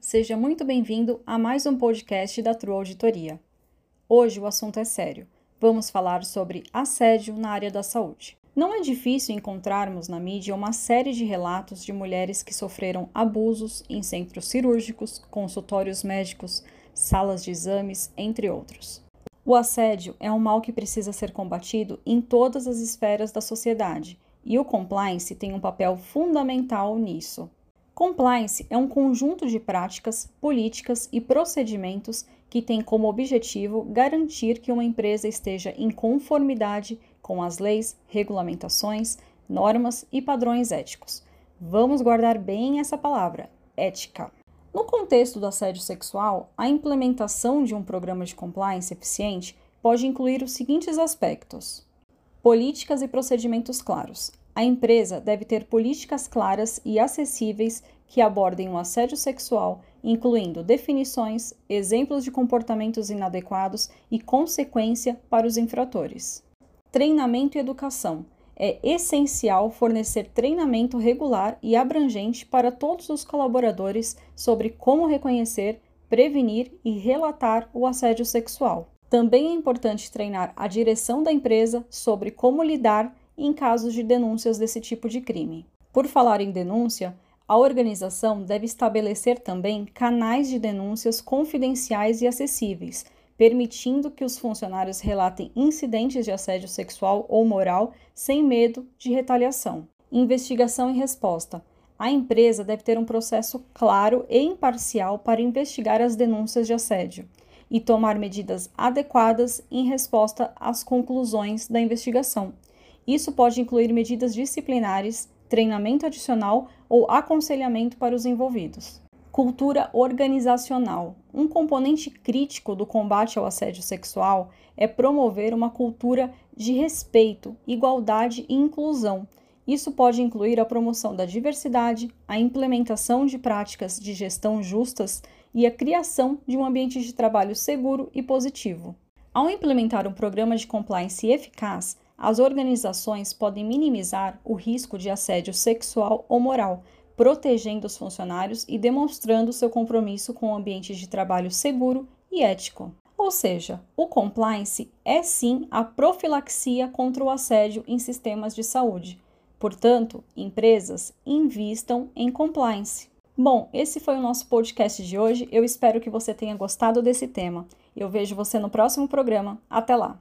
seja muito bem-vindo a mais um podcast da True Auditoria. Hoje o assunto é sério. Vamos falar sobre assédio na área da saúde. Não é difícil encontrarmos na mídia uma série de relatos de mulheres que sofreram abusos em centros cirúrgicos, consultórios médicos, salas de exames, entre outros. O assédio é um mal que precisa ser combatido em todas as esferas da sociedade e o compliance tem um papel fundamental nisso. Compliance é um conjunto de práticas, políticas e procedimentos que tem como objetivo garantir que uma empresa esteja em conformidade com as leis, regulamentações, normas e padrões éticos. Vamos guardar bem essa palavra, ética. No contexto do assédio sexual, a implementação de um programa de compliance eficiente pode incluir os seguintes aspectos: políticas e procedimentos claros, a empresa deve ter políticas claras e acessíveis que abordem o assédio sexual, incluindo definições, exemplos de comportamentos inadequados e consequência para os infratores. Treinamento e educação. É essencial fornecer treinamento regular e abrangente para todos os colaboradores sobre como reconhecer, prevenir e relatar o assédio sexual. Também é importante treinar a direção da empresa sobre como lidar em casos de denúncias desse tipo de crime. Por falar em denúncia, a organização deve estabelecer também canais de denúncias confidenciais e acessíveis, permitindo que os funcionários relatem incidentes de assédio sexual ou moral sem medo de retaliação. Investigação e resposta. A empresa deve ter um processo claro e imparcial para investigar as denúncias de assédio e tomar medidas adequadas em resposta às conclusões da investigação, isso pode incluir medidas disciplinares, treinamento adicional ou aconselhamento para os envolvidos. Cultura organizacional. Um componente crítico do combate ao assédio sexual é promover uma cultura de respeito, igualdade e inclusão. Isso pode incluir a promoção da diversidade, a implementação de práticas de gestão justas e a criação de um ambiente de trabalho seguro e positivo. Ao implementar um programa de compliance eficaz, as organizações podem minimizar o risco de assédio sexual ou moral, protegendo os funcionários e demonstrando seu compromisso com um ambiente de trabalho seguro e ético. Ou seja, o compliance é sim a profilaxia contra o assédio em sistemas de saúde. Portanto, empresas invistam em compliance. Bom, esse foi o nosso podcast de hoje. Eu espero que você tenha gostado desse tema. Eu vejo você no próximo programa. Até lá!